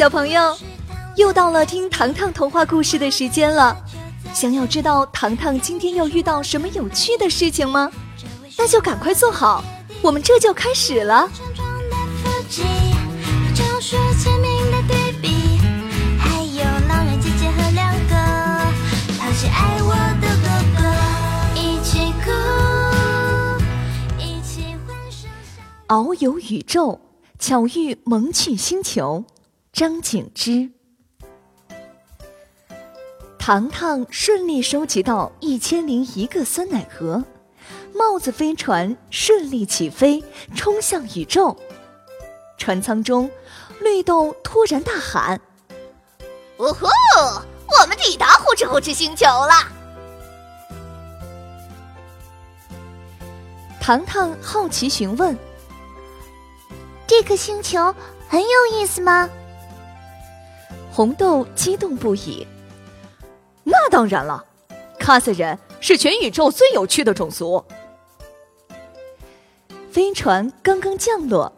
小朋友，又到了听糖糖童话故事的时间了。想要知道糖糖今天又遇到什么有趣的事情吗？那就赶快坐好，我们这就开始了。遨游宇宙，巧遇萌趣星球。张景之，糖糖顺利收集到一千零一个酸奶盒，帽子飞船顺利起飞，冲向宇宙。船舱中，绿豆突然大喊：“呜呼！我们抵达呼哧呼哧星球了！”糖糖好奇询问。这个星球很有意思吗？红豆激动不已。那当然了，卡斯人是全宇宙最有趣的种族。飞船刚刚降落，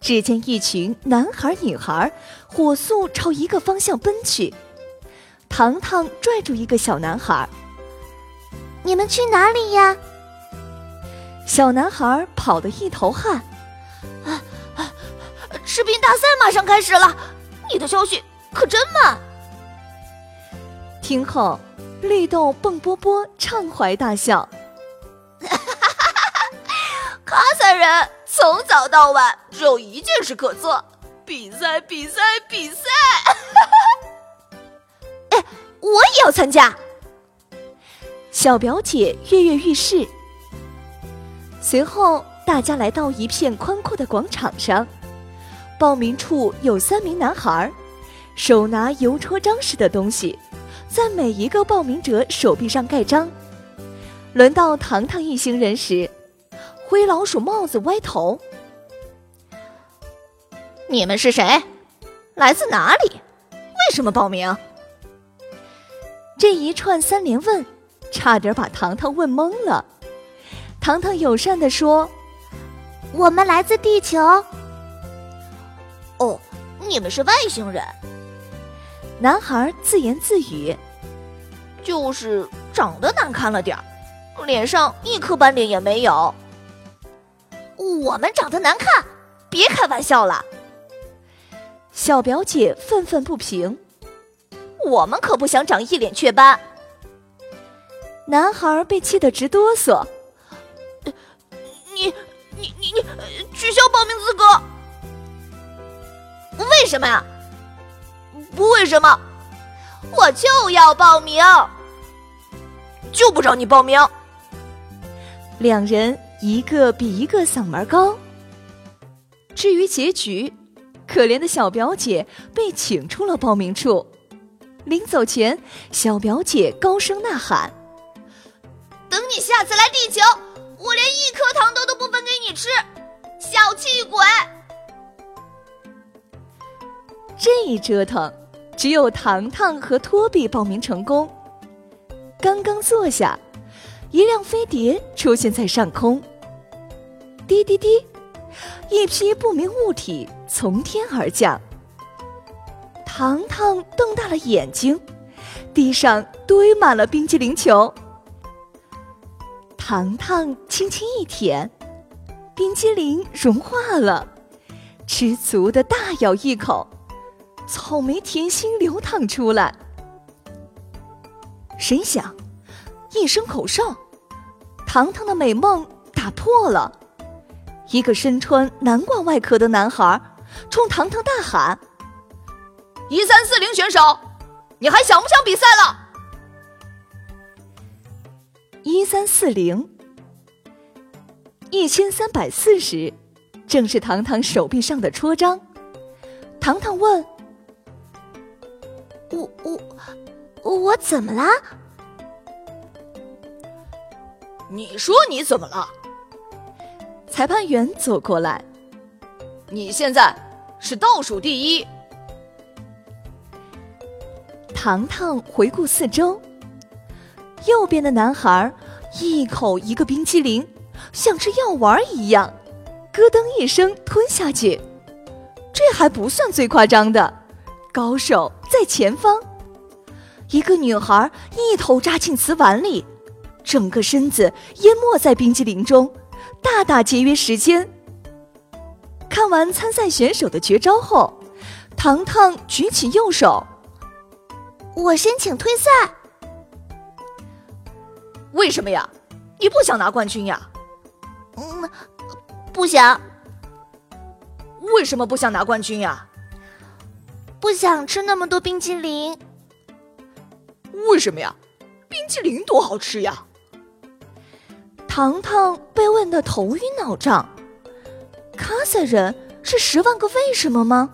只见一群男孩女孩火速朝一个方向奔去。糖糖拽住一个小男孩：“你们去哪里呀？”小男孩跑得一头汗。啊啊视频大赛马上开始了，你的消息可真慢。听后，绿豆蹦波波畅怀大笑。哈哈哈哈哈！卡萨人从早到晚只有一件事可做：比赛，比赛，比赛！哈哈！哎，我也要参加。小表姐跃跃欲试。随后，大家来到一片宽阔的广场上。报名处有三名男孩，手拿邮戳章似的东西，在每一个报名者手臂上盖章。轮到糖糖一行人时，灰老鼠帽子歪头：“你们是谁？来自哪里？为什么报名？”这一串三连问，差点把糖糖问懵了。糖糖友善地说：“我们来自地球。”哦，你们是外星人。男孩自言自语：“就是长得难看了点儿，脸上一颗斑点也没有。”我们长得难看？别开玩笑了！小表姐愤愤不平：“我们可不想长一脸雀斑。”男孩被气得直哆嗦：“你、你、你、你，取消报名资格！”为什么呀？不为什么，我就要报名，就不找你报名。两人一个比一个嗓门高。至于结局，可怜的小表姐被请出了报名处。临走前，小表姐高声呐喊：“等你下次来地球，我连一颗糖豆都不分给你吃，小气鬼！”这一折腾，只有糖糖和托比报名成功。刚刚坐下，一辆飞碟出现在上空。滴滴滴，一批不明物体从天而降。糖糖瞪大了眼睛，地上堆满了冰激凌球。糖糖轻轻一舔，冰激凌融化了，吃足的大咬一口。草莓甜心流淌出来。谁想，一声口哨，糖糖的美梦打破了。一个身穿南瓜外壳的男孩冲糖糖大喊：“一三四零选手，你还想不想比赛了？”一三四零，一千三百四十，正是糖糖手臂上的戳章。糖糖问。我我我怎么了？你说你怎么了？裁判员走过来，你现在是倒数第一。糖糖回顾四周，右边的男孩一口一个冰激凌，像吃药丸一样，咯噔一声吞下去。这还不算最夸张的。高手在前方。一个女孩一头扎进瓷碗里，整个身子淹没在冰激凌中，大大节约时间。看完参赛选手的绝招后，糖糖举起右手，我申请退赛。为什么呀？你不想拿冠军呀？嗯，不想。为什么不想拿冠军呀？不想吃那么多冰激凌。为什么呀？冰淇淋多好吃呀！糖糖被问得头晕脑胀。卡塞人是十万个为什么吗？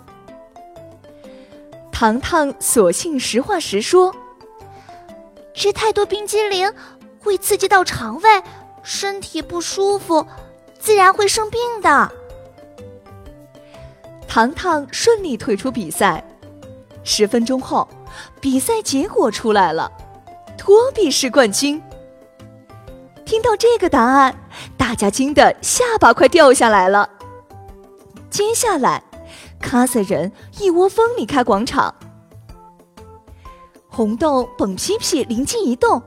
糖糖索性实话实说：吃太多冰激凌会刺激到肠胃，身体不舒服，自然会生病的。糖糖顺利退出比赛。十分钟后。比赛结果出来了，托比是冠军。听到这个答案，大家惊得下巴快掉下来了。接下来，卡塞人一窝蜂离开广场。红豆蹦皮皮灵机一动，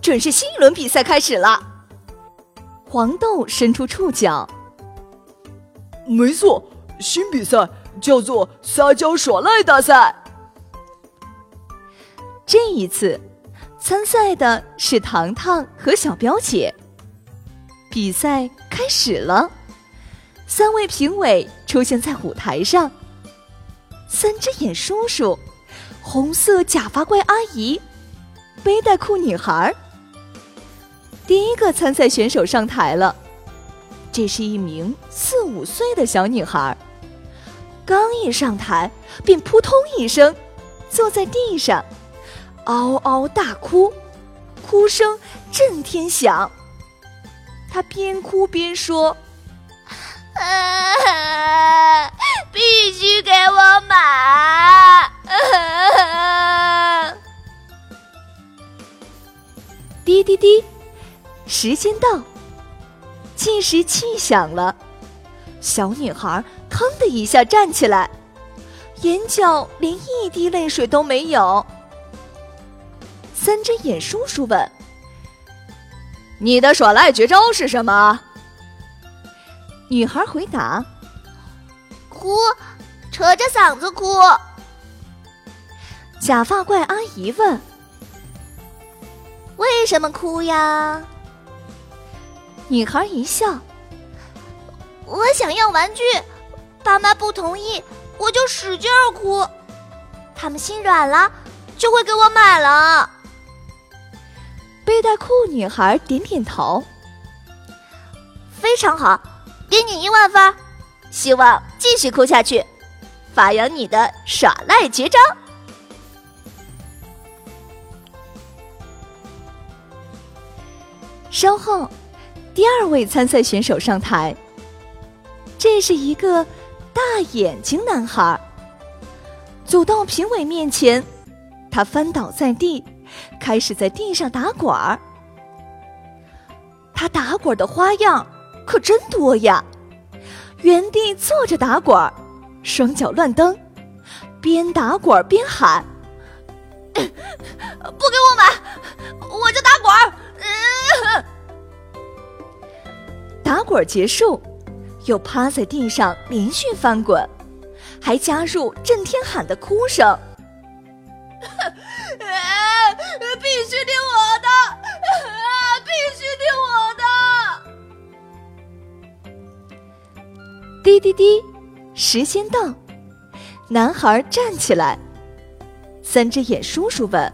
准是新一轮比赛开始了。黄豆伸出触角，没错，新比赛。叫做撒娇耍赖大赛。这一次，参赛的是糖糖和小表姐。比赛开始了，三位评委出现在舞台上：三只眼叔叔、红色假发怪阿姨、背带裤女孩。第一个参赛选手上台了，这是一名四五岁的小女孩。刚一上台，便扑通一声坐在地上，嗷嗷大哭，哭声震天响。他边哭边说：“啊 必须给我买！”滴滴滴，时间到，计时器响了，小女孩。腾的一下站起来，眼角连一滴泪水都没有。三只眼叔叔问：“你的耍赖绝招是什么？”女孩回答：“哭，扯着嗓子哭。”假发怪阿姨问：“为什么哭呀？”女孩一笑：“我想要玩具。”爸妈不同意，我就使劲儿哭，他们心软了，就会给我买了。背带裤女孩点点头，非常好，给你一万分，希望继续哭下去，发扬你的耍赖绝招。稍后，第二位参赛选手上台，这是一个。大眼睛男孩走到评委面前，他翻倒在地，开始在地上打滚儿。他打滚的花样可真多呀！原地坐着打滚儿，双脚乱蹬，边打滚边喊：“ 不给我买，我就打滚儿！” 打滚儿结束。又趴在地上连续翻滚，还加入震天喊的哭声。必须听我的，必须听我的！滴滴滴，时间到，男孩站起来。三只眼叔叔问：“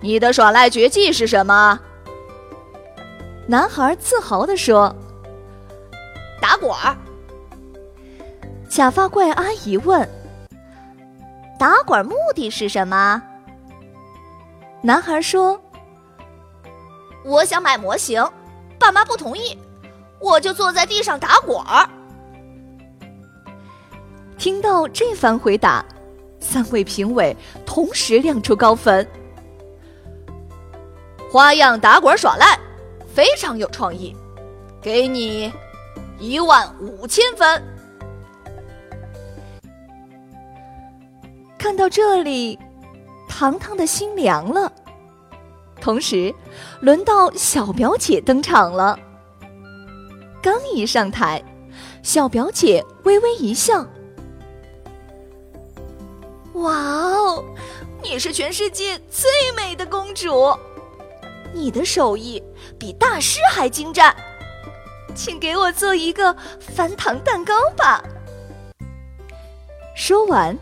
你的耍赖绝技是什么？”男孩自豪地说。打滚儿。假发怪阿姨问：“打滚目的是什么？”男孩说：“我想买模型，爸妈不同意，我就坐在地上打滚儿。”听到这番回答，三位评委同时亮出高分。花样打滚耍赖，非常有创意，给你。一万五千分。看到这里，糖糖的心凉了。同时，轮到小表姐登场了。刚一上台，小表姐微微一笑：“哇哦，你是全世界最美的公主！你的手艺比大师还精湛，请给我做一个翻糖蛋糕吧。”说完，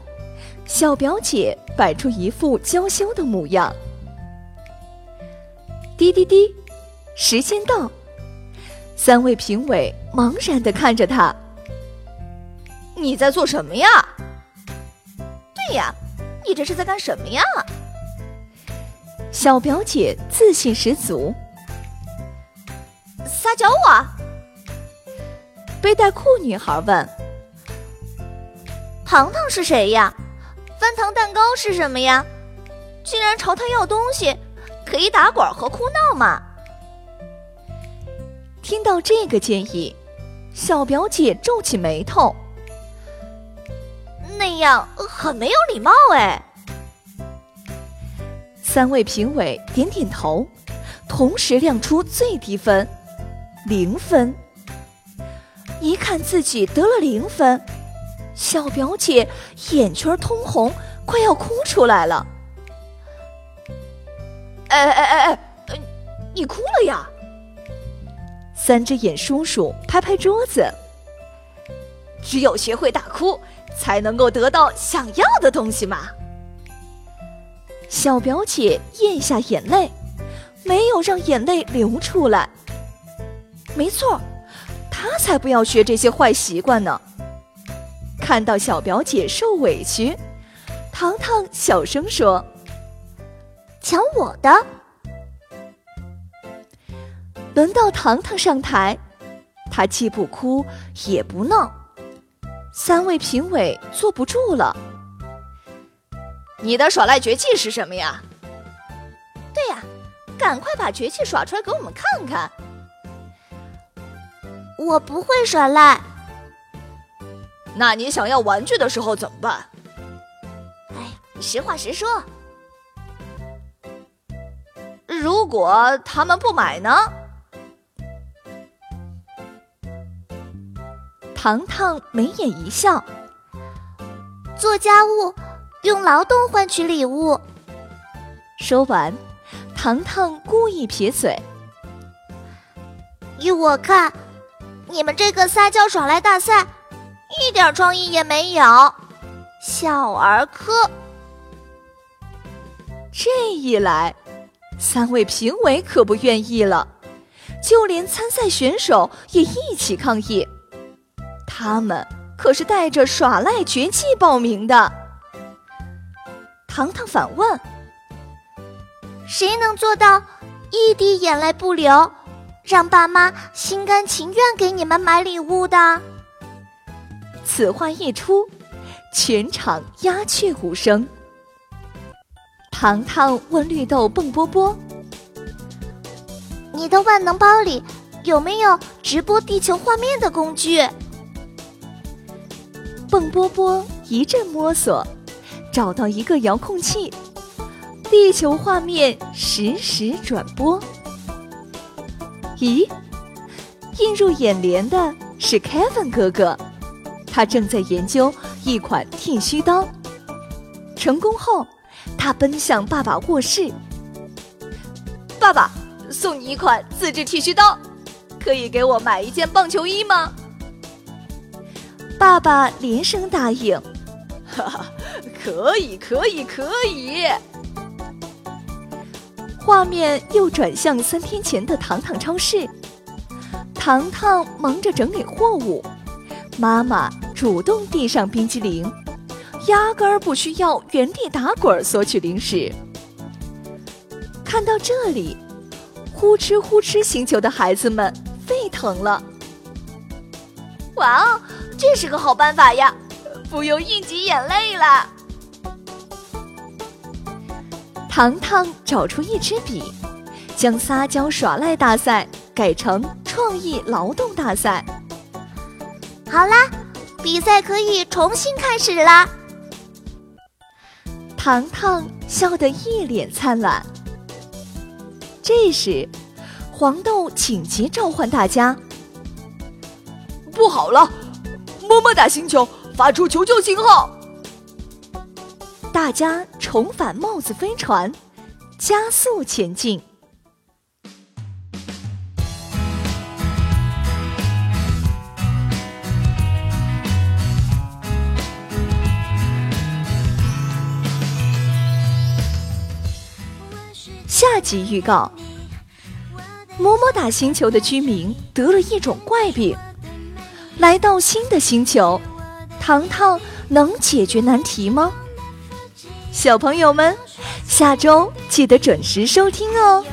小表姐摆出一副娇羞的模样。滴滴滴，时间到。三位评委茫然的看着他。你在做什么呀？对呀，你这是在干什么呀？小表姐自信十足。撒娇啊！背带裤女孩问。糖糖是谁呀？翻糖蛋糕是什么呀？竟然朝他要东西，可以打滚和哭闹吗？听到这个建议，小表姐皱起眉头。那样很没有礼貌哎。三位评委点点头，同时亮出最低分，零分。一看自己得了零分，小表姐眼圈通红，快要哭出来了。哎哎哎哎，你哭了呀？三只眼叔叔拍拍桌子：“只有学会大哭，才能够得到想要的东西嘛。”小表姐咽下眼泪，没有让眼泪流出来。没错，他才不要学这些坏习惯呢。看到小表姐受委屈，糖糖小声说：“抢我的。”轮到糖糖上台，他既不哭也不闹。三位评委坐不住了：“你的耍赖绝技是什么呀？”“对呀，赶快把绝技耍出来给我们看看。”“我不会耍赖。”“那你想要玩具的时候怎么办？”“哎，实话实说。”“如果他们不买呢？”糖糖眉眼一笑，做家务，用劳动换取礼物。说完，糖糖故意撇嘴：“依我看，你们这个撒娇耍赖大赛，一点创意也没有，小儿科。”这一来，三位评委可不愿意了，就连参赛选手也一起抗议。他们可是带着耍赖绝技报名的。糖糖反问：“谁能做到一滴眼泪不流，让爸妈心甘情愿给你们买礼物的？”此话一出，全场鸦雀无声。糖糖问绿豆蹦波波：“你的万能包里有没有直播地球画面的工具？”蹦波波一阵摸索，找到一个遥控器，地球画面实时转播。咦，映入眼帘的是 Kevin 哥哥，他正在研究一款剃须刀。成功后，他奔向爸爸卧室。爸爸，送你一款自制剃须刀，可以给我买一件棒球衣吗？爸爸连声答应：“哈哈，可以，可以，可以。”画面又转向三天前的糖糖超市，糖糖忙着整理货物，妈妈主动递上冰激凌，压根儿不需要原地打滚索取零食。看到这里，呼哧呼哧星球的孩子们沸腾了！哇哦！这是个好办法呀，不用应急眼泪了。糖糖找出一支笔，将撒娇耍赖大赛改成创意劳动大赛。好啦，比赛可以重新开始啦！糖糖笑得一脸灿烂。这时，黄豆紧急召唤大家：“不好了！么么哒星球发出求救信号！”大家重返帽子飞船，加速前进。下集预告：么么哒星球的居民得了一种怪病，来到新的星球，糖糖能解决难题吗？小朋友们，下周记得准时收听哦。